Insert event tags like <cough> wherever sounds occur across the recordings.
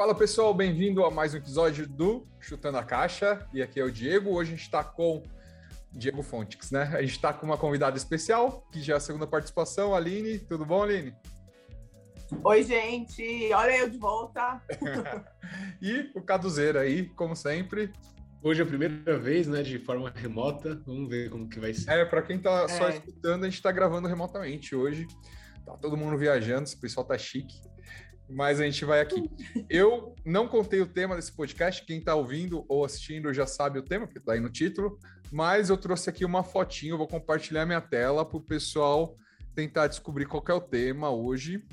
Fala pessoal, bem-vindo a mais um episódio do Chutando a Caixa. E aqui é o Diego. Hoje a gente está com Diego Fontix, né? A gente está com uma convidada especial, que já é a segunda participação, Aline. Tudo bom, Aline? Oi, gente. Olha eu de volta. <laughs> e o Caduzeira aí, como sempre. Hoje é a primeira vez, né, de forma remota. Vamos ver como que vai ser. É, para quem tá só é. escutando, a gente está gravando remotamente hoje. Tá todo mundo viajando, esse pessoal tá chique mas a gente vai aqui. Eu não contei o tema desse podcast, quem está ouvindo ou assistindo já sabe o tema, porque está aí no título, mas eu trouxe aqui uma fotinho, vou compartilhar minha tela para o pessoal tentar descobrir qual é o tema hoje.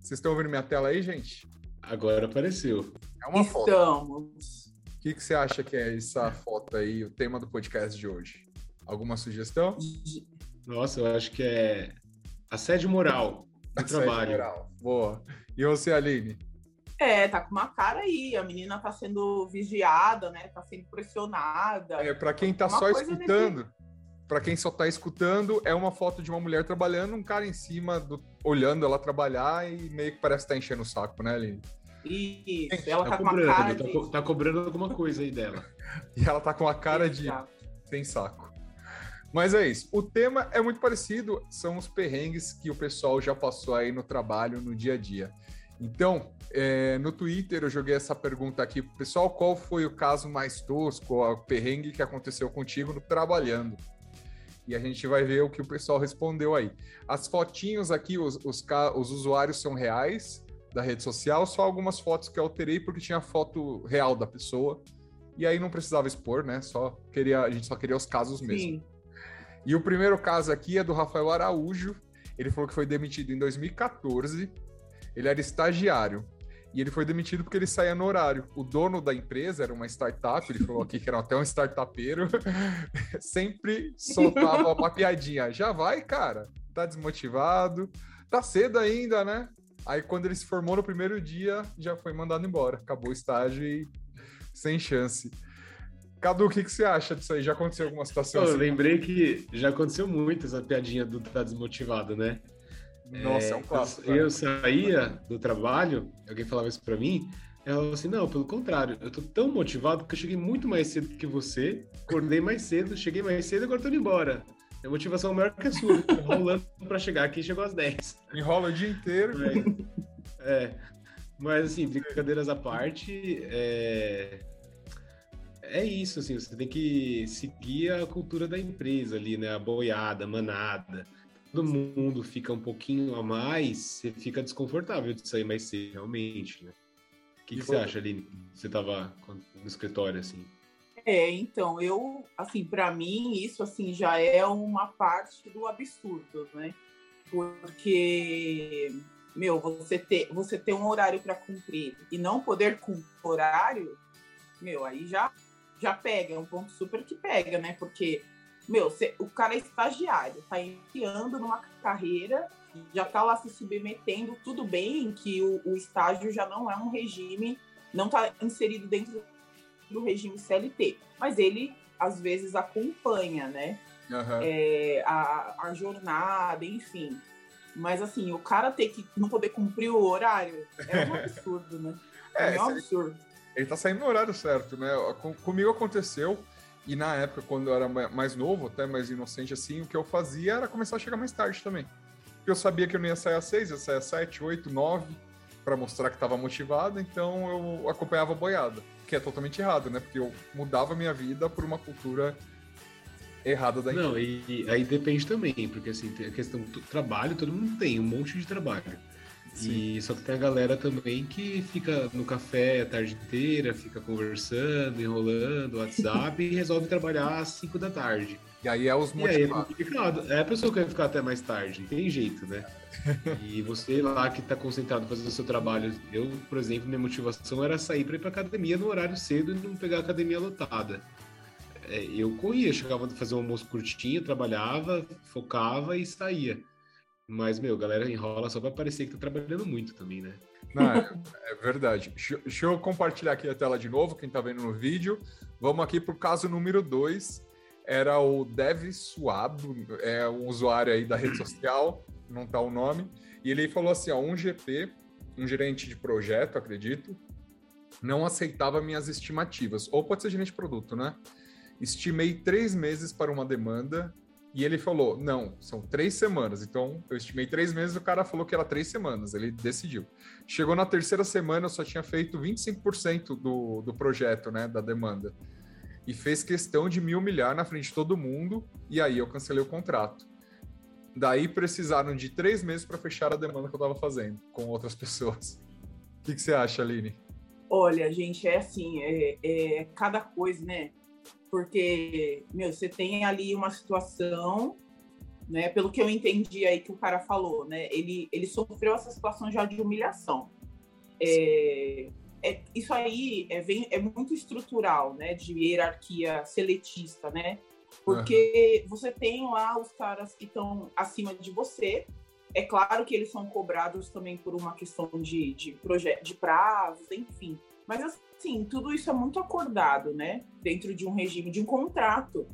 Vocês estão ouvindo minha tela aí, gente? Agora apareceu. É uma Estamos. foto. Estamos. O que, que você acha que é essa foto aí, o tema do podcast de hoje? Alguma sugestão? Nossa, eu acho que é assédio moral trabalho. Boa. E você, Aline? É, tá com uma cara aí. A menina tá sendo vigiada, né? Tá sendo pressionada. É, para quem tá só escutando, desse... para quem só tá escutando, é uma foto de uma mulher trabalhando, um cara em cima do, olhando ela trabalhar e meio que parece que tá enchendo o saco, né, Aline? Isso, ela tá, tá com cobrando, uma cara tá, de... tá cobrando alguma coisa aí dela. <laughs> e ela tá com a cara de sem saco. Mas é isso. O tema é muito parecido, são os perrengues que o pessoal já passou aí no trabalho, no dia a dia. Então, é, no Twitter eu joguei essa pergunta aqui pessoal: qual foi o caso mais tosco, o perrengue que aconteceu contigo no trabalhando? E a gente vai ver o que o pessoal respondeu aí. As fotinhos aqui, os, os, os usuários são reais da rede social, só algumas fotos que eu alterei porque tinha foto real da pessoa. E aí não precisava expor, né? Só queria, a gente só queria os casos mesmo. E o primeiro caso aqui é do Rafael Araújo. Ele falou que foi demitido em 2014 ele era estagiário. E ele foi demitido porque ele saía no horário. O dono da empresa era uma startup, ele falou aqui que era até um startupeiro, <laughs> sempre soltava uma piadinha. Já vai, cara? Tá desmotivado? Tá cedo ainda, né? Aí quando ele se formou no primeiro dia, já foi mandado embora. Acabou o estágio e sem chance. Cadu, o que, que você acha disso aí? Já aconteceu alguma situação? Eu assim? lembrei que já aconteceu muito essa piadinha do tá desmotivado, né? Nossa, é, é um clássico. Eu, eu saía do trabalho, alguém falava isso para mim, ela falou assim: não, pelo contrário, eu tô tão motivado que eu cheguei muito mais cedo que você, acordei mais cedo, cheguei mais cedo e agora tô indo embora. A motivação maior que a sua, rolando <laughs> para chegar aqui chegou às 10. Enrola o dia inteiro. É, é. Mas assim, brincadeiras à parte, é... é isso, assim, você tem que seguir a cultura da empresa ali, né? A boiada, a manada todo mundo fica um pouquinho a mais, você fica desconfortável de sair mais cedo, realmente, né? O que, que você acha, Aline? Você estava no escritório, assim? É, então, eu, assim, para mim, isso, assim, já é uma parte do absurdo, né? Porque, meu, você ter, você ter um horário para cumprir e não poder cumprir o horário, meu, aí já, já pega, é um ponto super que pega, né? Porque meu, cê, o cara é estagiário, tá iniciando numa carreira, já tá lá se submetendo, tudo bem que o, o estágio já não é um regime, não tá inserido dentro do regime CLT, mas ele às vezes acompanha, né? Uhum. É, a, a jornada, enfim. Mas assim, o cara ter que não poder cumprir o horário é um <laughs> absurdo, né? É, é um absurdo. Ele, ele tá saindo no horário certo, né? Com, comigo aconteceu e na época, quando eu era mais novo, até mais inocente assim, o que eu fazia era começar a chegar mais tarde também. Porque eu sabia que eu não ia sair às seis, ia sair às sete, oito, nove, para mostrar que estava motivado, então eu acompanhava a boiada. Que é totalmente errado, né? Porque eu mudava a minha vida por uma cultura errada da. Não, e, e aí depende também, porque assim, tem a questão do trabalho, todo mundo tem um monte de trabalho. Sim. E só que tem a galera também que fica no café a tarde inteira, fica conversando, enrolando, WhatsApp e resolve trabalhar às 5 da tarde. E aí é os motivados. E aí é complicado. É a pessoa que quer ficar até mais tarde, tem jeito, né? <laughs> e você lá que está concentrado fazendo o seu trabalho. Eu, por exemplo, minha motivação era sair para ir para academia no horário cedo e não pegar a academia lotada. É, eu corria, chegava a fazer um almoço curtinho, trabalhava, focava e saía. Mas, meu, galera enrola só pra parecer que tá trabalhando muito também, né? Não, é, <laughs> é verdade. Deixa eu compartilhar aqui a tela de novo, quem tá vendo no vídeo. Vamos aqui pro caso número 2. Era o Dev Suado, é um usuário aí da rede <clears throat> social, não tá o nome. E ele falou assim, ó, um GP, um gerente de projeto, acredito, não aceitava minhas estimativas. Ou pode ser gerente de produto, né? Estimei três meses para uma demanda e ele falou: não, são três semanas. Então eu estimei três meses, o cara falou que era três semanas. Ele decidiu. Chegou na terceira semana, eu só tinha feito 25% do, do projeto, né? Da demanda. E fez questão de me humilhar na frente de todo mundo. E aí eu cancelei o contrato. Daí precisaram de três meses para fechar a demanda que eu estava fazendo com outras pessoas. O que, que, você acha, Aline? Olha, gente, é assim, é, é cada coisa, né? Porque, meu, você tem ali uma situação, né? Pelo que eu entendi aí que o cara falou, né? Ele, ele sofreu essa situação já de humilhação. É, é, isso aí é, vem, é muito estrutural, né? De hierarquia seletista, né? Porque uhum. você tem lá os caras que estão acima de você. É claro que eles são cobrados também por uma questão de, de, projeto, de prazos, enfim. Mas assim, tudo isso é muito acordado, né? Dentro de um regime, de um contrato.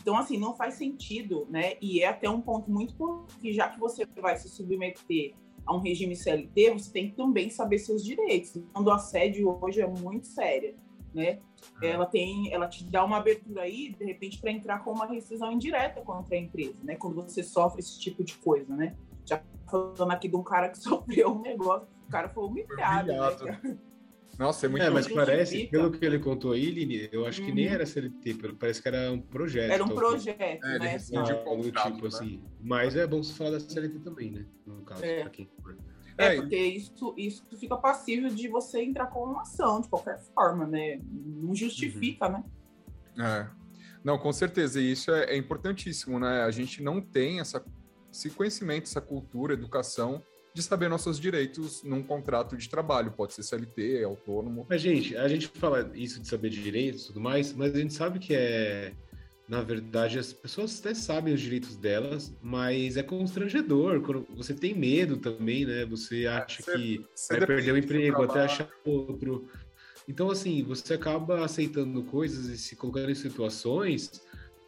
Então, assim, não faz sentido, né? E é até um ponto muito que já que você vai se submeter a um regime CLT, você tem que também saber seus direitos. Então, o assédio hoje é muito séria né? É. Ela tem, ela te dá uma abertura aí, de repente, para entrar com uma rescisão indireta contra a empresa, né? Quando você sofre esse tipo de coisa, né? Já falando aqui de um cara que <laughs> sofreu um negócio, o cara foi humilhado, humilhado. né? Nossa, é muito É, mas parece, pelo que ele contou aí, Lini, eu acho que nem uhum. era CLT, parece que era um projeto. Era um projeto, é, né? Assim, ah, tipo né? assim. Mas é bom se falar da CLT também, né? No caso, é. pra quem for. É, é, porque isso, isso fica passível de você entrar com uma ação, de qualquer forma, né? Não justifica, uhum. né? É. Não, com certeza, e isso é, é, importantíssimo, né? A gente não tem essa, esse conhecimento, essa cultura, educação de saber nossos direitos num contrato de trabalho, pode ser CLT, autônomo. Mas, gente, a gente fala isso de saber direitos e tudo mais, mas a gente sabe que é na verdade, as pessoas até sabem os direitos delas, mas é constrangedor. Quando você tem medo também, né? Você acha você, que você vai perder o emprego, até achar outro. Então, assim, você acaba aceitando coisas e se colocando em situações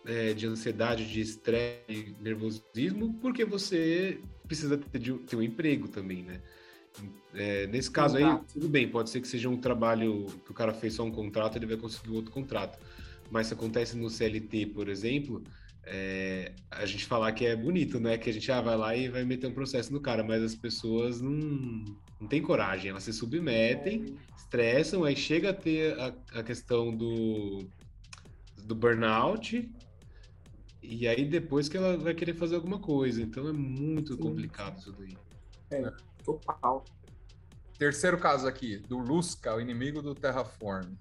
é, de ansiedade, de estresse, nervosismo, porque você precisa ter, de, ter um emprego também, né? É, nesse caso Exato. aí, tudo bem, pode ser que seja um trabalho que o cara fez só um contrato, ele vai conseguir outro contrato mas se acontece no CLT, por exemplo, é, a gente falar que é bonito, né? Que a gente ah, vai lá e vai meter um processo no cara, mas as pessoas não, não têm coragem, elas se submetem, estressam, aí chega a ter a, a questão do, do burnout, e aí depois que ela vai querer fazer alguma coisa. Então é muito Sim. complicado isso daí. É, total. Terceiro caso aqui, do Lusca, o inimigo do Terraform.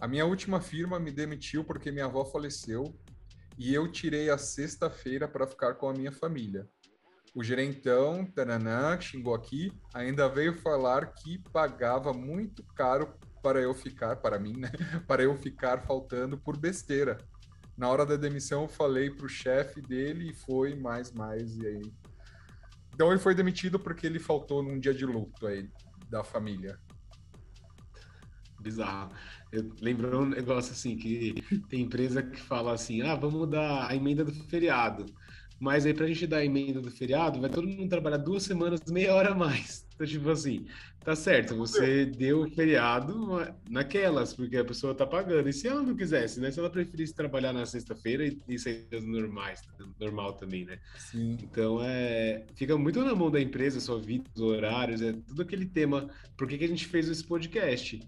A minha última firma me demitiu porque minha avó faleceu e eu tirei a sexta-feira para ficar com a minha família. O gerentão, tananã, que xingou aqui, ainda veio falar que pagava muito caro para eu ficar, para mim, né? <laughs> Para eu ficar faltando por besteira. Na hora da demissão, eu falei pro chefe dele e foi mais, mais, e aí. Então ele foi demitido porque ele faltou num dia de luto aí da família. Bizarro. Eu um negócio assim, que tem empresa que fala assim, ah, vamos dar a emenda do feriado. Mas aí, pra gente dar a emenda do feriado, vai todo mundo trabalhar duas semanas, meia hora a mais. <laughs> Então, tipo assim, tá certo, você deu o feriado naquelas, porque a pessoa tá pagando. E se ela não quisesse, né? Se ela preferisse trabalhar na sexta-feira e, e ser normais, normal também, né? Sim. Então, é, fica muito na mão da empresa, sua vida, os horários, é tudo aquele tema. Por que, que a gente fez esse podcast?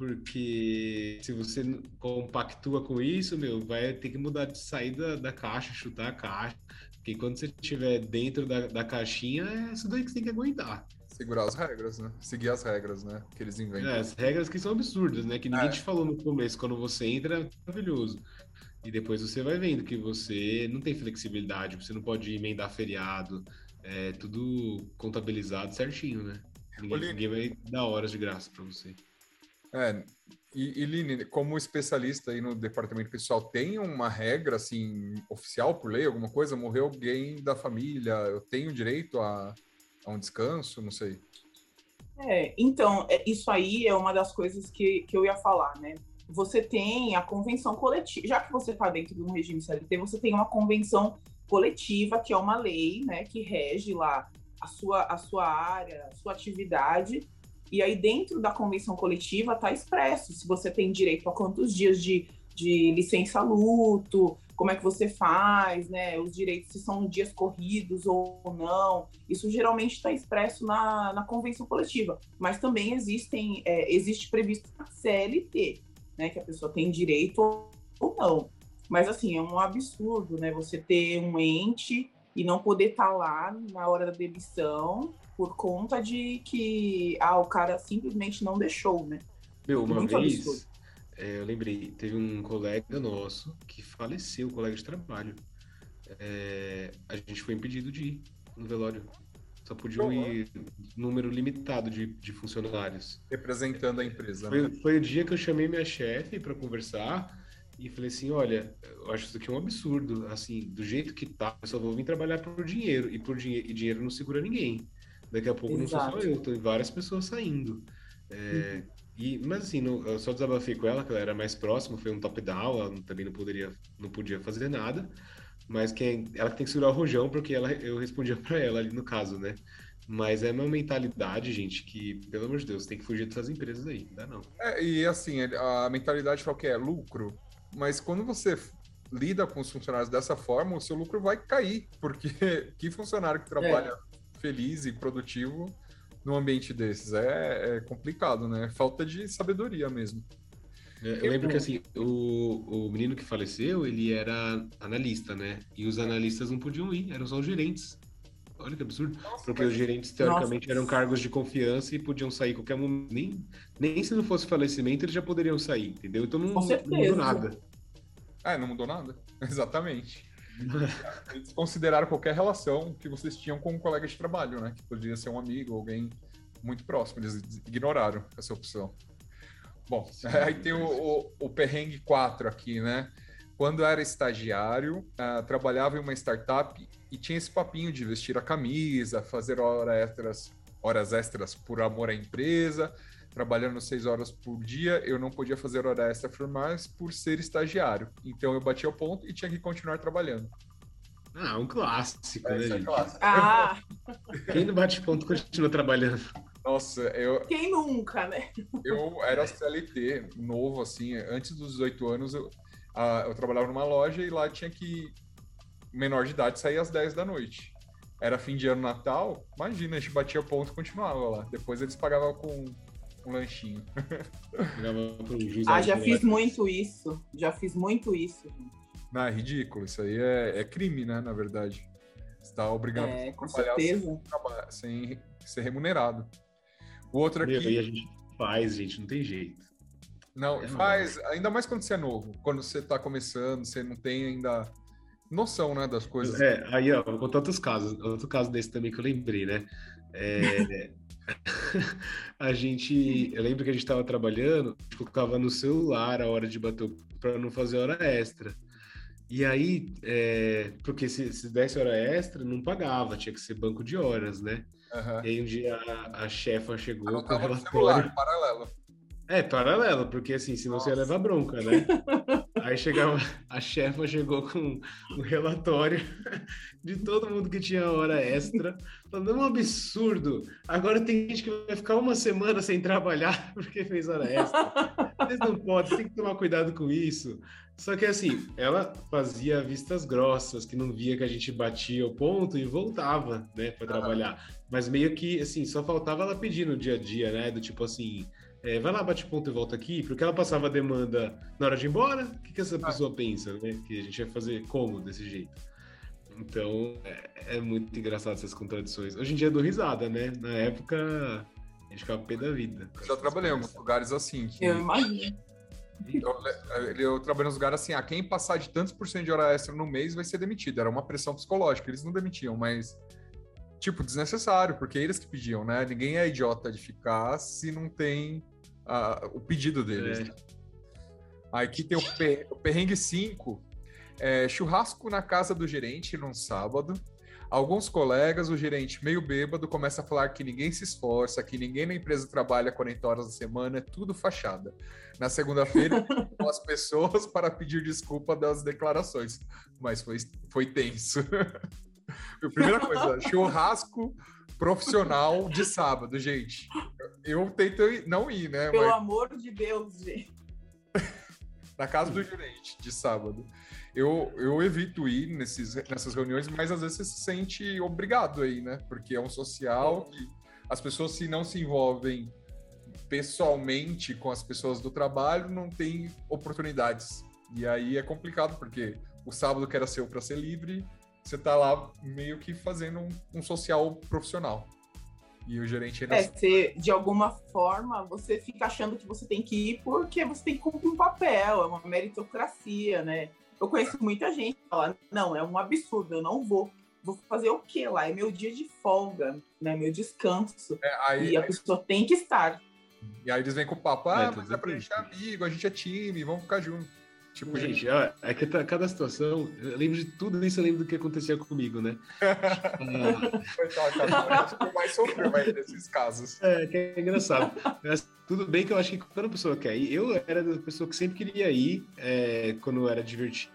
Porque se você compactua com isso, meu, vai ter que mudar de saída da caixa, chutar a caixa. Porque quando você estiver dentro da, da caixinha, é isso daí que você tem que aguentar. Segurar as regras, né? Seguir as regras, né? Que eles inventam. É, as regras que são absurdas, né? Que ninguém é. te falou no começo. Quando você entra, é maravilhoso. E depois você vai vendo que você não tem flexibilidade, você não pode emendar feriado. É tudo contabilizado certinho, né? Ninguém, ninguém vai dar horas de graça para você. É, e, e Line, como especialista aí no departamento pessoal, tem uma regra assim oficial por lei, alguma coisa? Morreu alguém da família, eu tenho direito a, a um descanso? Não sei. É, então, é, isso aí é uma das coisas que, que eu ia falar, né? Você tem a convenção coletiva, já que você está dentro de um regime CLT, você tem uma convenção coletiva, que é uma lei, né, que rege lá a sua, a sua área, a sua atividade, E aí, dentro da convenção coletiva, está expresso se você tem direito a quantos dias de, de licença luto, como é que você faz, né? Os direitos, se são dias corridos ou não. Isso geralmente está expresso na, na convenção coletiva. Mas também existem, é, existe previsto na CLT, né? Que a pessoa tem direito ou não. Mas assim, é um absurdo, né? Você ter um ente e não poder estar tá lá na hora da demissão por conta de que ah, o cara simplesmente não deixou, né? Meu, uma Muito vez, é, eu lembrei, teve um colega nosso que faleceu, um colega de trabalho. É, a gente foi impedido de ir no velório. Só podiam ir número limitado de, de funcionários. Representando a empresa. Foi, né? foi o dia que eu chamei minha chefe para conversar e falei assim, olha, eu acho isso aqui um absurdo, assim, do jeito que tá, eu só vou vir trabalhar por dinheiro, e por dinheiro, e dinheiro não segura ninguém. Daqui a pouco Exato. não sou só eu, tem várias pessoas saindo. É, uhum. e, mas assim, não, eu só desabafei com ela, que ela era mais próxima, foi um top-down, ela também não poderia, não podia fazer nada. Mas quem, ela tem que segurar o rojão, porque ela, eu respondia <laughs> para ela ali no caso, né? Mas é uma mentalidade, gente, que, pelo amor de Deus, tem que fugir dessas empresas aí, não dá não. É, e assim, a mentalidade qual que é? Lucro. Mas quando você lida com os funcionários dessa forma, o seu lucro vai cair, porque <laughs> que funcionário que trabalha é feliz e produtivo num ambiente desses. É, é complicado, né? Falta de sabedoria mesmo. É, eu lembro que assim, o, o menino que faleceu, ele era analista, né? E os analistas não podiam ir, eram só os gerentes. Olha que absurdo. Nossa, Porque os gerentes, teoricamente, Nossa. eram cargos de confiança e podiam sair qualquer momento. Nem, nem se não fosse falecimento, eles já poderiam sair, entendeu? Então não, não mudou nada. É, não mudou nada. Exatamente. <laughs> Eles consideraram qualquer relação que vocês tinham com um colega de trabalho, né? Que poderia ser um amigo, alguém muito próximo. Eles ignoraram essa opção. Bom, Sim, <laughs> aí tem o, o, o perrengue 4 aqui, né? Quando era estagiário, uh, trabalhava em uma startup e tinha esse papinho de vestir a camisa, fazer horas extras, horas extras por amor à empresa, trabalhando seis horas por dia, eu não podia fazer hora extra formais por ser estagiário. Então eu batia o ponto e tinha que continuar trabalhando. Ah, um clássico, é, né, é gente? É clássico. Ah! <laughs> Quem não bate ponto continua trabalhando. Nossa, eu. Quem nunca, né? Eu era CLT, novo, assim, antes dos 18 anos, eu, eu trabalhava numa loja e lá tinha que, menor de idade, sair às 10 da noite. Era fim de ano Natal, imagina, a gente batia ponto e continuava lá. Depois eles pagavam com um lanchinho. <laughs> ah, já fiz muito isso. Já fiz muito isso. Não, é ridículo. Isso aí é, é crime, né? Na verdade. Você está obrigado é, a trabalhar sem, sem, ser remunerado. O outro aqui. Meu, e a gente faz, gente, não tem jeito. Não, é faz, não. ainda mais quando você é novo. Quando você está começando, você não tem ainda noção, né, das coisas. É, aí, ó, vou contar outros casos. Outro caso desse também que eu lembrei, né? É, <laughs> a gente. Eu lembro que a gente estava trabalhando, colocava no celular a hora de bater para não fazer hora extra. E aí, é, porque se, se desse hora extra, não pagava, tinha que ser banco de horas, né? Uhum. E aí um dia a, a chefa chegou com o relatório. Celular, paralelo. É, paralelo, porque assim, senão Nossa. você ia levar bronca, né? Aí chegava, a chefa chegou com um relatório <laughs> de todo mundo que tinha hora extra, falando, é um absurdo. Agora tem gente que vai ficar uma semana sem trabalhar <laughs> porque fez hora extra. Vocês não podem, tem que tomar cuidado com isso. Só que assim, ela fazia vistas grossas, que não via que a gente batia o ponto e voltava, né, para trabalhar. Mas meio que, assim, só faltava ela pedir no dia a dia, né, do tipo assim, é, vai lá, bate ponto e volta aqui, porque ela passava a demanda na hora de ir embora. O que, que essa pessoa ah. pensa, né? Que a gente vai fazer como desse jeito? Então, é, é, muito engraçado essas contradições. Hoje em dia eu dou risada, né? Na época, a gente ficava pé da vida. Eu já trabalhei em alguns lugares assim. Que... Eu imagino. Eu, eu trabalhei nos lugares assim, ah, quem passar de tantos por cento de hora extra no mês vai ser demitido. Era uma pressão psicológica, eles não demitiam, mas tipo, desnecessário, porque eles que pediam, né? Ninguém é idiota de ficar se não tem uh, o pedido deles. É. Aqui tem o, per o perrengue 5, é, churrasco na casa do gerente num sábado. Alguns colegas, o gerente meio bêbado, começa a falar que ninguém se esforça, que ninguém na empresa trabalha 40 horas na semana, é tudo fachada. Na segunda-feira, <laughs> as pessoas para pedir desculpa das declarações, mas foi, foi tenso. <laughs> Primeira coisa, churrasco profissional de sábado, gente. eu tento não ir, né? Pelo mas... amor de Deus, gente. <laughs> Na casa do gerente, de sábado. Eu, eu evito ir nesses, nessas reuniões, mas às vezes você se sente obrigado aí, né? Porque é um social que as pessoas, se não se envolvem pessoalmente com as pessoas do trabalho, não tem oportunidades. E aí é complicado, porque o sábado que era seu para ser livre, você tá lá meio que fazendo um, um social profissional. E o gerente ainda... É, você, de alguma forma, você fica achando que você tem que ir porque você tem que cumprir um papel, é uma meritocracia, né? Eu conheço muita gente que fala, não, é um absurdo, eu não vou. Vou fazer o quê lá? É meu dia de folga, né? Meu descanso. É, aí, e a aí... pessoa tem que estar. E aí eles vêm com o papo, ah, é, mas é pra gente é amigo, a gente é time, vamos ficar junto. Tipo, gente, ó, é que tá, cada situação, eu lembro de tudo isso, eu lembro do que acontecia comigo, né? <laughs> Coitado, cara, mais sofreu nesses casos. É, que é engraçado. Mas, tudo bem que eu acho que quando a pessoa quer ir, eu era da pessoa que sempre queria ir, é, quando era divertido,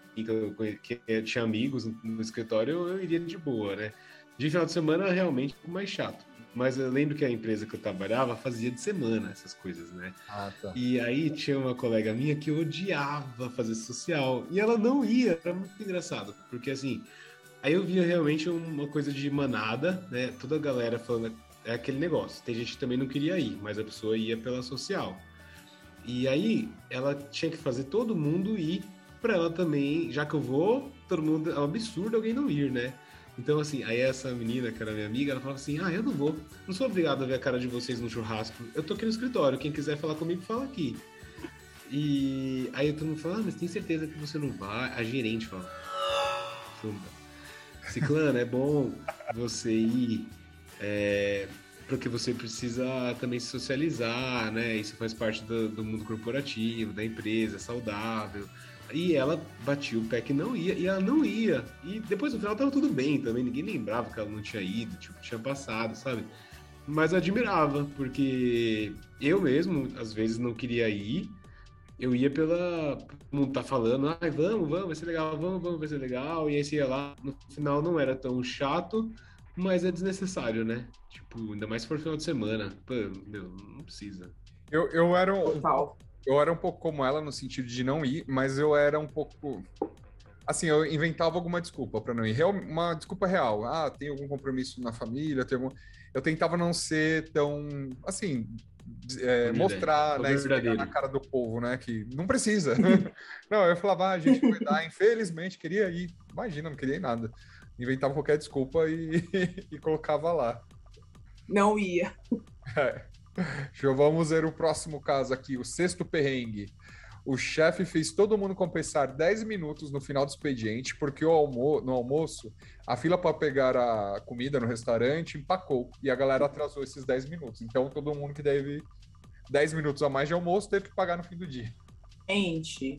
que eu tinha amigos no escritório, eu iria de boa, né? De final de semana, realmente, mais chato. Mas eu lembro que a empresa que eu trabalhava fazia de semana essas coisas, né? Ah, tá. E aí tinha uma colega minha que odiava fazer social. E ela não ia, era muito engraçado. Porque assim, aí eu via realmente uma coisa de manada, né? Toda a galera falando, é aquele negócio. Tem gente que também não queria ir, mas a pessoa ia pela social. E aí ela tinha que fazer todo mundo ir para ela também, já que eu vou, todo mundo. É um absurdo alguém não ir, né? Então, assim, aí essa menina, que era minha amiga, ela falava assim: Ah, eu não vou. Não sou obrigado a ver a cara de vocês no churrasco. Eu tô aqui no escritório. Quem quiser falar comigo, fala aqui. E aí todo mundo fala: Ah, mas tem certeza que você não vai? A gerente fala: Ciclano, é bom você ir. É, porque você precisa também se socializar, né? Isso faz parte do, do mundo corporativo, da empresa, saudável. E ela batia o pé que não ia, e ela não ia. E depois no final tava tudo bem também, ninguém lembrava que ela não tinha ido, tipo, tinha passado, sabe? Mas eu admirava, porque eu mesmo, às vezes, não queria ir. Eu ia pela. O mundo tá falando, ai, vamos, vamos, vai ser legal, vamos, vamos, vai ser legal. E aí você ia lá, no final não era tão chato, mas é desnecessário, né? Tipo, ainda mais se for final de semana. Pô, meu, não precisa. Eu, eu era um. Total eu era um pouco como ela no sentido de não ir, mas eu era um pouco. Assim, eu inventava alguma desculpa para não ir. Real, uma desculpa real. Ah, tem algum compromisso na família, tem algum... Eu tentava não ser tão. Assim, é, mostrar, né, na cara do povo, né, que não precisa. <laughs> não, eu falava, ah, a gente vai dar, infelizmente, queria ir. Imagina, não queria ir nada. Inventava qualquer desculpa e, <laughs> e colocava lá. Não ia. É. <laughs> Vamos ver o próximo caso aqui, o sexto perrengue. O chefe fez todo mundo compensar 10 minutos no final do expediente, porque almo no almoço, a fila para pegar a comida no restaurante empacou e a galera atrasou esses 10 minutos. Então, todo mundo que deve 10 minutos a mais de almoço teve que pagar no fim do dia. Gente,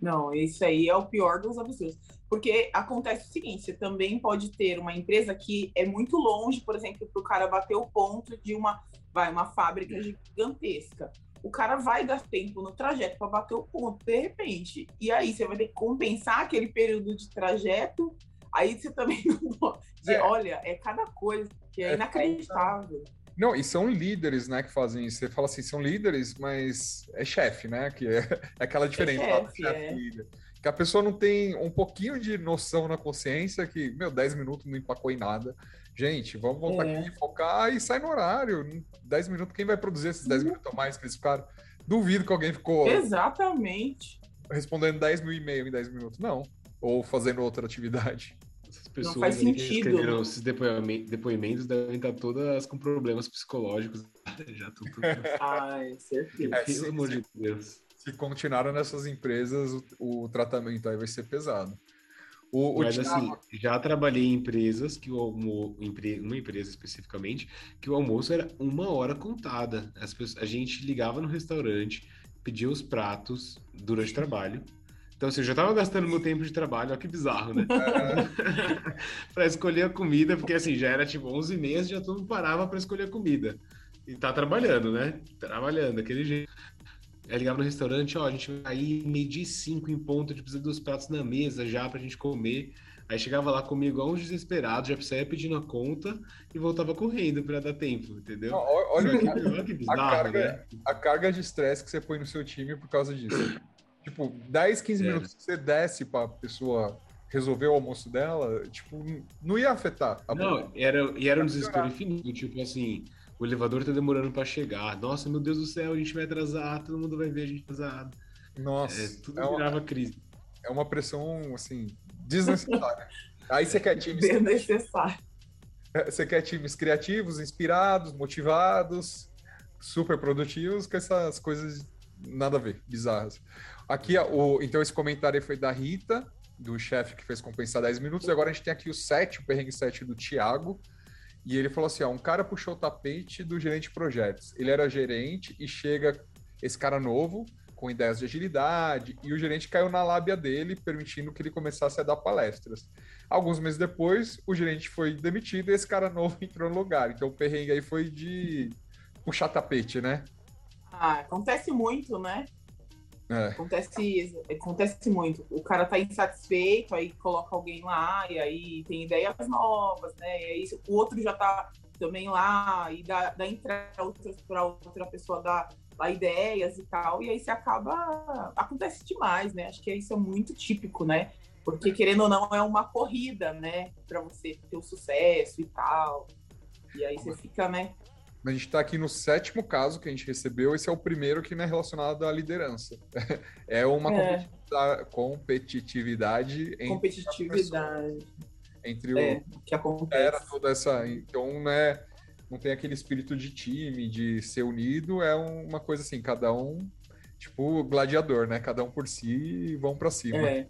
não, isso aí é o pior dos absurdos. Porque acontece o seguinte: você também pode ter uma empresa que é muito longe, por exemplo, para o cara bater o ponto de uma, vai, uma fábrica gigantesca. O cara vai dar tempo no trajeto para bater o ponto, de repente. E aí você vai ter que compensar aquele período de trajeto. Aí você também <laughs> não pode. É. Olha, é cada coisa que é, é inacreditável. Não, e são líderes, né, que fazem isso. Você fala assim, são líderes, mas é chefe, né? Que é, <laughs> é aquela diferença é chefe, chefe é. líder. Que a pessoa não tem um pouquinho de noção na consciência que, meu, 10 minutos não empacou em nada. Gente, vamos voltar é. aqui, focar e sai no horário. 10 minutos, quem vai produzir esses 10 uhum. minutos a mais que eles ficaram? Duvido que alguém ficou. Exatamente. Respondendo 10 mil e meio em 10 minutos. Não. Ou fazendo outra atividade pessoas não faz sentido. que escreveram esses depoimentos devem estar todas com problemas psicológicos. <laughs> Já tudo. <laughs> Ai, certeza. É, Pelo amor de Deus. Se continuaram nessas empresas, o, o, tratamento aí vai ser pesado. O, o Mas assim, já trabalhei em empresas que o almoço, uma empresa especificamente, que o almoço era uma hora contada. As pessoas, a gente ligava no restaurante, pedia os pratos durante o trabalho então, assim, eu já estava gastando meu tempo de trabalho, olha que bizarro, né? <laughs> para escolher a comida, porque assim, já era tipo 11 meses, já todo mundo parava para escolher a comida. E tá trabalhando, né? Trabalhando, daquele jeito. Aí ligava no restaurante, ó, a gente vai aí medir cinco em ponto, a gente precisa dos pratos na mesa já pra gente comer. Aí chegava lá comigo igual um desesperado, já saía pedindo a conta e voltava correndo para dar tempo, entendeu? Não, olha, que, olha que bizarro, a, carga, né? a carga de estresse que você põe no seu time por causa disso. tipo, 10, 15 é. minutos que você desce pra pessoa resolver o almoço dela, tipo, não ia afetar. não, era, e era um desespero infinito, tipo assim, o elevador tá demorando para chegar. Nossa, meu Deus do céu, a gente vai atrasar, todo mundo vai ver a gente atrasado. Nossa. É, tudo é virava uma, crise. É uma pressão, assim, desnecessária. <laughs> Aí você quer times. Desnecessário. É, você quer times criativos, inspirados, motivados, super produtivos, com essas coisas nada a ver, bizarras. Aqui, o, então, esse comentário foi da Rita, do chefe que fez compensar 10 minutos. Agora a gente tem aqui o 7, o perrengue 7 do Thiago. E ele falou assim: ó, um cara puxou o tapete do gerente de projetos. Ele era gerente e chega esse cara novo, com ideias de agilidade, e o gerente caiu na lábia dele, permitindo que ele começasse a dar palestras. Alguns meses depois, o gerente foi demitido e esse cara <laughs> novo entrou no lugar. Então o perrengue aí foi de puxar tapete, né? Ah, acontece muito, né? É. Acontece, acontece muito. O cara tá insatisfeito, aí coloca alguém lá, e aí tem ideias novas, né? E aí o outro já tá também lá, e dá, dá entrada para outra pessoa dar, dar ideias e tal, e aí se acaba. Acontece demais, né? Acho que isso é muito típico, né? Porque, querendo ou não, é uma corrida, né? Para você ter o sucesso e tal. E aí você fica, né? A gente está aqui no sétimo caso que a gente recebeu. Esse é o primeiro que não é relacionado à liderança. <laughs> É uma é. competitividade. Competitividade. Entre, é, o que acontece. Era toda essa. Então, né? Não tem aquele espírito de time, de ser unido. É uma coisa assim, cada um, tipo, gladiador, né? Cada um por si e vão para cima. É.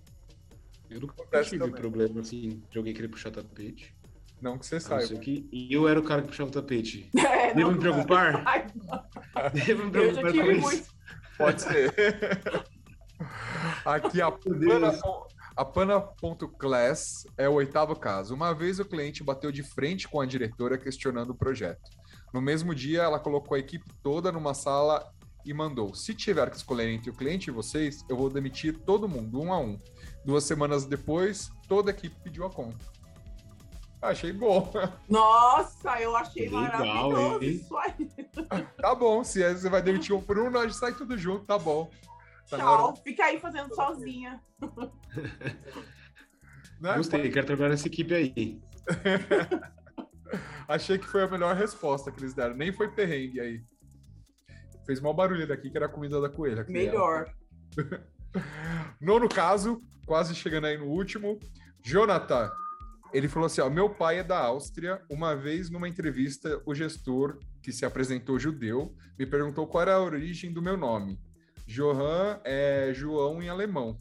Eu nunca tive também. problema assim de alguém querer puxar tapete. Não que você saiba. Que eu era o cara que puxava o tapete. <laughs> É, Devo me preocupar? <laughs> Devo me preocupar com isso? Muito. Pode ser. <laughs> Aqui a Pana, a Pana.class é o oitavo caso. Uma vez o cliente bateu de frente com a diretora questionando o projeto. No mesmo dia, ela colocou a equipe toda numa sala e mandou: se tiver que escolher entre o cliente e vocês, eu vou demitir todo mundo, um a um. Duas semanas depois, toda a equipe pediu a conta. Achei bom. Nossa, eu achei Legal, maravilhoso hein? isso aí. <laughs> Tá bom, se você vai demitir um por um, nós sai tudo junto, tá bom. Tá Tchau, fica aí fazendo sozinha. <laughs> Né? Gostei, quero trabalhar nessa equipe aí. <laughs> Achei que foi a melhor resposta que eles deram. Nem foi perrengue aí. Fez mal barulho daqui, que era a comida da coelha. Melhor. Nono caso, quase chegando aí no último. Jonathan, ele falou assim: ó, meu pai é da Áustria. Uma vez, numa entrevista, o gestor, que se apresentou judeu, me perguntou qual era a origem do meu nome. Johan é João em alemão.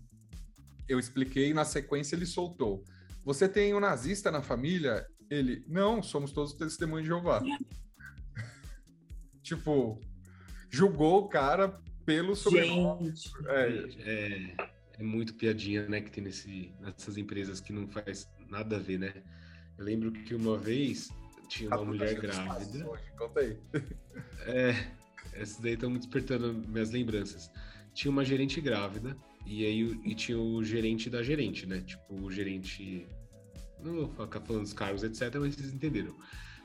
Eu expliquei, na sequência ele soltou. Você tem um nazista na família? Ele, não, somos todos testemunhos de Jeová. <laughs> tipo, julgou o cara pelo sobrenome. É, é, é, muito piadinha, né, que tem nesse, nessas empresas que não faz nada a ver, né? Eu lembro que uma vez tinha uma mulher grávida. Conta aí. <laughs> É, essas daí estão me despertando minhas lembranças. Tinha uma gerente grávida e aí e tinha o gerente da gerente, né? Tipo, o gerente. Não vou ficar falando dos cargos, etc., mas vocês entenderam.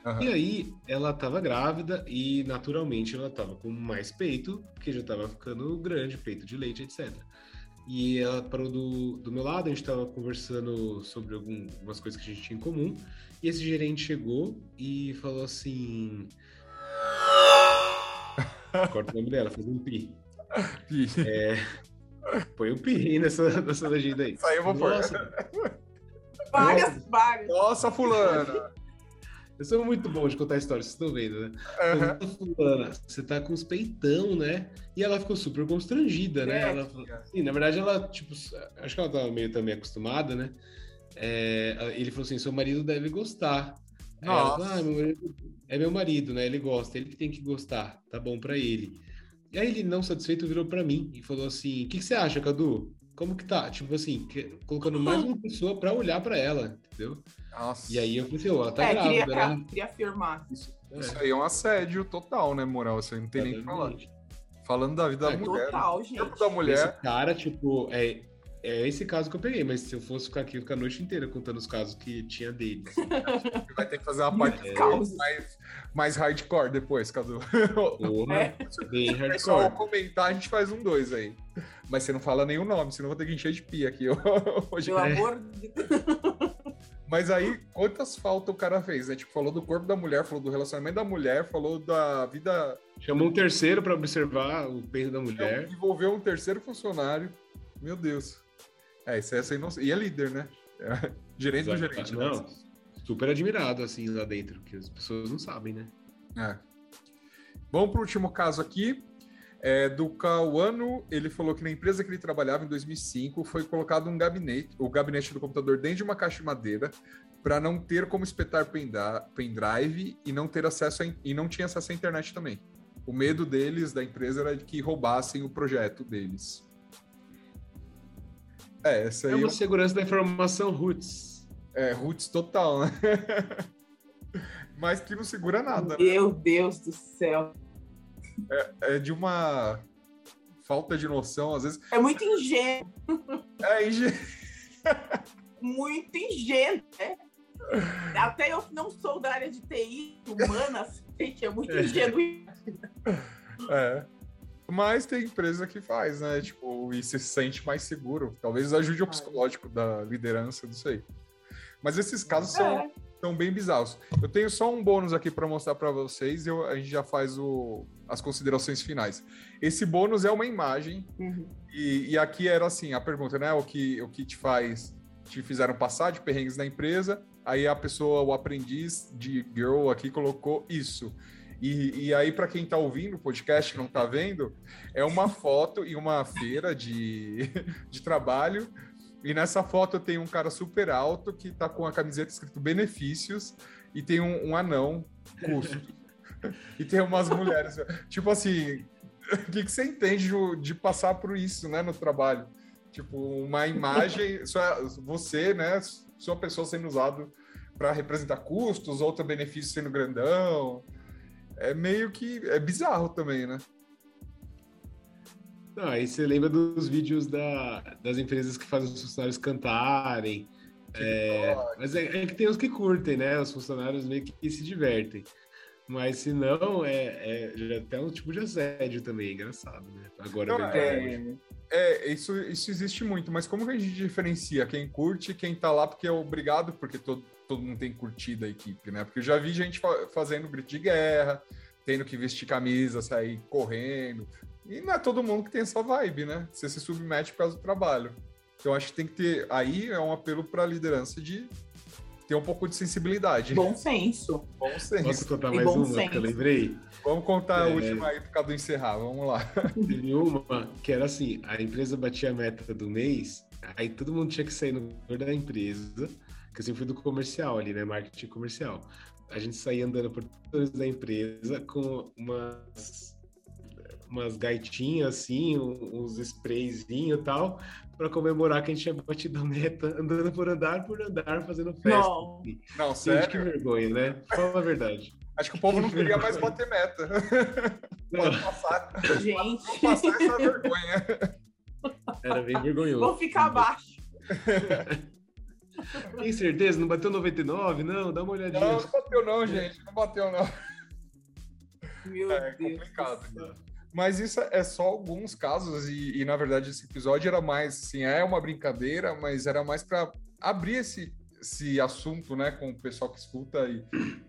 Uhum. E aí, ela estava grávida e, naturalmente, ela estava com mais peito, porque já estava ficando grande, peito de leite, etc. E ela parou do, do meu lado, a gente estava conversando sobre algum, algumas coisas que a gente tinha em comum. E esse gerente chegou e falou assim. <laughs> Corta o nome dela, fez um pi. Pi. É, põe um pi nessa, nessa legenda aí. Saiu, vou pôr. Várias, várias. Nossa, fulana. Eu sou muito bom de contar histórias, vocês estão vendo, né? Uhum. Fulana, você tá com os peitão, né? E ela ficou super constrangida, né? É, ela, assim, na verdade, ela, tipo, acho que ela tava meio também acostumada, né? É, ele falou assim: seu marido deve gostar. Nossa. Ela, ah, meu marido, é meu marido, né? Ele gosta, ele que tem que gostar, tá bom para ele. E aí ele, não satisfeito, virou para mim e falou assim: o que, que, você acha, Cadu? Como que tá? Tipo assim, que, colocando mais uma pessoa para olhar para ela, entendeu? Nossa. E aí eu pensei, ó, ela tá é, grávida, queria, né? queria afirmar. Isso, é. isso aí é um assédio total, né, moral? Você não tem nem o que falar. Falando da vida é, da mulher. Total, gente. Da mulher. Esse cara, tipo, é, é esse caso que eu peguei, mas se eu fosse ficar aqui, eu ficar a noite inteira contando os casos que tinha dele. <laughs> Vai ter que fazer uma parte é. mais, mais hardcore depois, Cadu. <laughs> Porra, é. bem hardcore. Comentar, a gente faz um dois aí. Mas você não fala nenhum nome, senão eu vou ter que encher de pia aqui <laughs> hoje. Pelo amor de Mas aí, quantas faltas o cara fez, né? Tipo, falou do corpo da mulher, falou do relacionamento da mulher, falou da vida. Chamou um terceiro para observar o peso da mulher. Envolveu um terceiro funcionário. Meu Deus. É, isso é essa inocência. E é líder, né? É, <laughs> gerente Exato. do gerente. Não, mas... super admirado, assim, lá dentro, que as pessoas não sabem, né? É. Vamos para o último caso aqui. É, do Cauano, ele falou que na empresa que ele trabalhava em 2005 foi colocado um gabinete, o gabinete do computador dentro de uma caixa de madeira para não ter como espetar pendrive e não ter acesso a, e não tinha acesso à internet também. O medo deles da empresa era de que roubassem o projeto deles. É, essa aí é uma eu... segurança da informação roots. É, roots total, né? <laughs> Mas que não segura nada. Né? Meu né? Deus do céu. É, é, de uma falta de noção, às vezes. É muito ingênuo. É ingênuo. muito ingênuo, né? Até eu não sou da área de TI humana, sei <laughs> que é muito é. ingênuo. É. Mas tem empresa que faz, né? Tipo, e se sente mais seguro. Talvez ajude o psicológico da liderança disso aí. Mas esses casos são, é. são bem bizarros. Eu tenho só um bônus aqui para mostrar para vocês e eu, a gente já faz o, as considerações finais. Esse bônus é uma imagem uhum. e, e, aqui era assim a pergunta, né? O que o que te faz te fizeram passar de perrengues na empresa? Aí a pessoa, o aprendiz de girl aqui colocou isso. E, e aí, para quem está ouvindo o podcast não está vendo, é uma foto e uma feira de, <laughs> de trabalho. E nessa foto tem um cara super alto que está com a camiseta escrito benefícios e tem um, um anão custo. <laughs> e tem umas mulheres. tipo assim, o que, que você entende de, de passar por isso né, no trabalho? Tipo, uma imagem, você, né? Sua pessoa sendo usado para representar custos, outro benefício sendo grandão é meio que. É bizarro também, né? Não, aí você lembra dos vídeos da, das empresas que fazem os funcionários cantarem. É, mas é, é, que tem os que curtem, né? Os funcionários meio que se divertem. Mas se não, é, é já até um tipo de assédio também, é engraçado, né? Agora não, é, é, isso, isso existe muito, mas como que a gente diferencia quem curte e quem tá lá porque é obrigado, porque todo, todo mundo tem curtido a equipe, né? Porque eu já vi gente fa fazendo grito de guerra, tendo que vestir camisa, sair correndo. E não é todo mundo que tem essa vibe, né? Você se submete por causa do trabalho. Então acho que tem que ter. Aí é um apelo para a liderança de ter um pouco de sensibilidade. Bom senso. Bom senso. Posso contar mais uma senso. que eu lembrei? Vamos contar é... a última aí por do encerrar. Vamos lá. <laughs> Teve uma que era assim: a empresa batia a meta do mês, aí todo mundo tinha que sair no da empresa que eu sempre fui do comercial ali, né? Marketing comercial. A gente saía andando por todos da empresa com umas umas gaitinhas assim, uns sprayzinhos e tal, para comemorar que a gente tinha batido a meta, andando por andar por andar, fazendo festa. Não, não sério? que vergonha, né? Fala a verdade. Acho que o povo não queria mais bater meta. Pode passar. Gente. Pode passar essa vergonha. Era bem vergonhoso. Vou ficar abaixo. <laughs> Tem certeza? Não bateu 99? Não, dá uma olhadinha. Não, não bateu não, gente. Não bateu não. Meu é, Deus. complicado. Mas isso é só alguns casos e, e, na verdade esse episódio era mais, assim, é uma brincadeira, mas era mais para abrir esse, esse assunto, né, com o pessoal que escuta e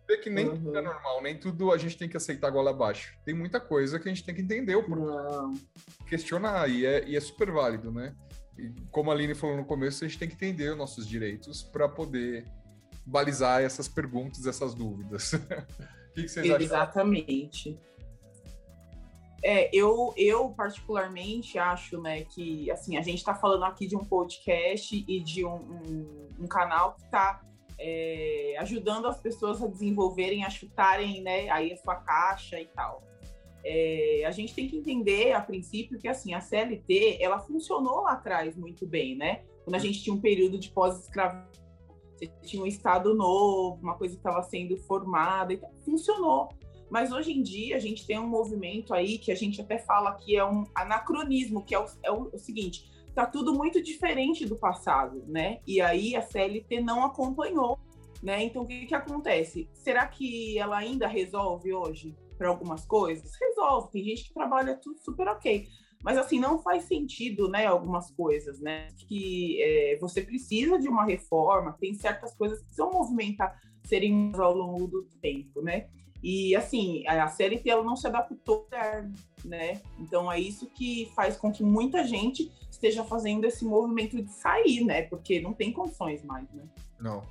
ver que nem uhum. tudo é normal, nem tudo a gente tem que aceitar gola abaixo. Tem muita coisa que a gente tem que entender o porquê, questionar e é, e é super válido, né? E como a Aline falou no começo, a gente tem que entender os nossos direitos para poder balizar essas perguntas, essas dúvidas. <laughs> o que, que vocês acham? Exatamente. É, eu, eu particularmente acho, né, que assim a gente está falando aqui de um podcast e de um, um, um canal que está é, ajudando as pessoas a desenvolverem, a chutarem, né, aí a sua caixa e tal. É, a gente tem que entender, a princípio, que assim, a CLT, ela funcionou lá atrás muito bem, né? Quando a gente tinha um período de pós-escravidão, tinha um Estado novo, uma coisa que estava sendo formada, então, funcionou. Mas hoje em dia a gente tem um movimento aí que a gente até fala que é um anacronismo, que é o, é o, seguinte: tá tudo muito diferente do passado, né? E aí a CLT não acompanhou, né? Então o que, que acontece? Será que ela ainda resolve hoje para algumas coisas? Resolve. Tem gente que trabalha tudo super ok. Mas assim, não faz sentido, né, algumas coisas, né? Que é, você precisa de uma reforma, tem certas coisas que precisam movimentar, serem ao longo do tempo, né? E assim, a CLT ela não se adaptou, né? Então é isso que faz com que muita gente esteja fazendo esse movimento de sair, né? Porque não tem condições mais, né? Não.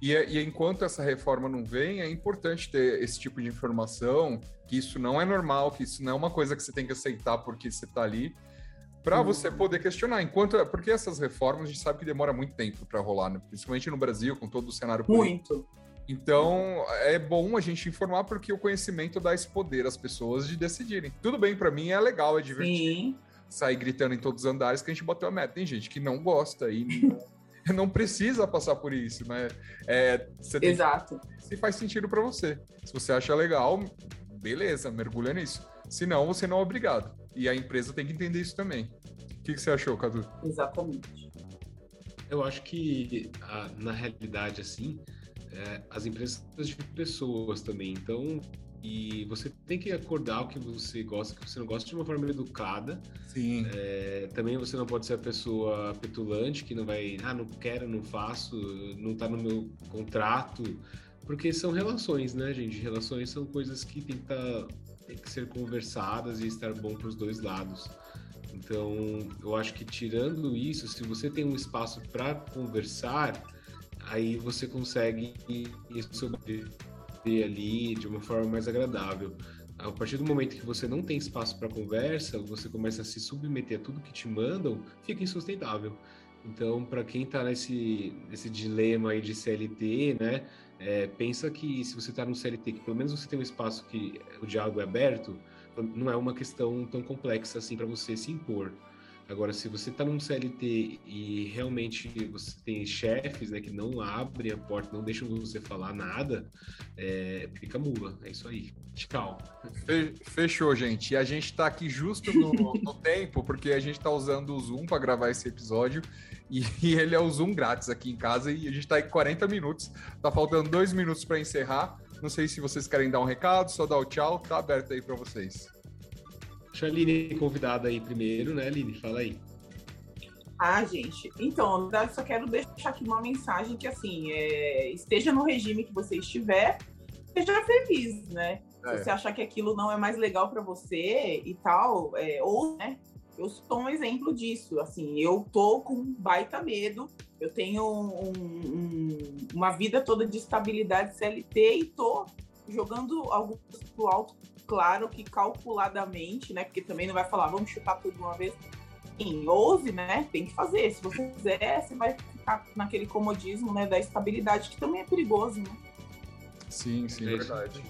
E, é, e enquanto essa reforma não vem, é importante ter esse tipo de informação, que isso não é normal, que isso não é uma coisa que você tem que aceitar porque você está ali, para você poder questionar. Enquanto, porque essas reformas a gente sabe que demora muito tempo para rolar, né? principalmente no Brasil, com todo o cenário político. Então, é bom a gente informar porque o conhecimento dá esse poder às pessoas de decidirem. Tudo bem, para mim é legal, é divertido. Sim. Sair gritando em todos os andares que a gente bateu a meta. Tem gente que não gosta e não <laughs> precisa passar por isso, né? É, Exato. Que, se faz sentido para você. Se você acha legal, beleza, mergulha nisso. Se não, você não é obrigado. E a empresa tem que entender isso também. O que, que você achou, Cadu? Exatamente. Eu acho que, na realidade, assim, é, as empresas de pessoas também. Então, e você tem que acordar o que você gosta, o que você não gosta de uma forma educada. Sim. É, também você não pode ser a pessoa petulante que não vai, ah, não quero, não faço, não tá no meu contrato. Porque são relações, né, gente? Relações são coisas que tem que, tá, tem que ser conversadas e estar bom para os dois lados. Então, eu acho que tirando isso, se você tem um espaço para conversar, aí você consegue sobreviver ali de uma forma mais agradável. A partir do momento que você não tem espaço para conversa, você começa a se submeter a tudo que te mandam, fica insustentável. Então, para quem está nesse, nesse dilema aí de CLT, né, é, pensa que se você está no CLT, que pelo menos você tem um espaço que o diálogo é aberto, não é uma questão tão complexa assim para você se impor. Agora, se você está num CLT e realmente você tem chefes né, que não abrem a porta, não deixam você falar nada, é, fica mula. É isso aí. Tchau. Fechou, gente. E a gente está aqui justo no, no <laughs> tempo, porque a gente está usando o Zoom para gravar esse episódio. E, e, ele é o Zoom grátis aqui em casa e a gente está aí 40 minutos. Tá faltando dois minutos para encerrar. Não sei se vocês querem dar um recado, só dar o tchau. Tá aberto aí para vocês. Deixa a Aline convidada aí primeiro, né, Aline? Fala aí. Ah, gente, então, na verdade, só quero deixar aqui uma mensagem que, assim, é, esteja no regime que você estiver, seja feliz, né? É. Se você achar que aquilo não é mais legal para você e tal, é, ou, né, eu sou um exemplo disso, assim, eu tô com baita medo, eu tenho um, um, uma vida toda de estabilidade CLT e tô jogando algo pro alto claro que calculadamente, né? Porque também não vai falar, vamos chutar tudo de uma vez. Sim, ouse, né? Tem que fazer. Se você fizer, você vai ficar naquele comodismo, né? Da estabilidade, que também é perigoso, né? Sim, sim, é verdade.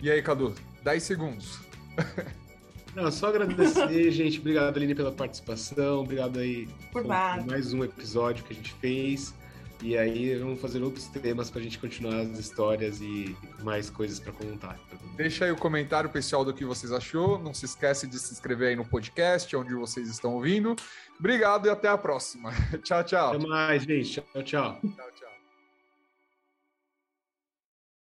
E aí, Cadu, 10 segundos. <laughs> Não, só agradecer, gente. Obrigado, Aline, pela participação. Obrigado aí por, por mais um episódio que a gente fez. E aí vamos fazer outros temas para a gente continuar as histórias e mais coisas para contar. Deixa aí o comentário pessoal do que vocês achou. Não se esquece de se inscrever aí no podcast, onde vocês estão ouvindo. Obrigado e até a próxima. <laughs> tchau, tchau. Até mais, gente. Tchau, tchau. Tchau, tchau.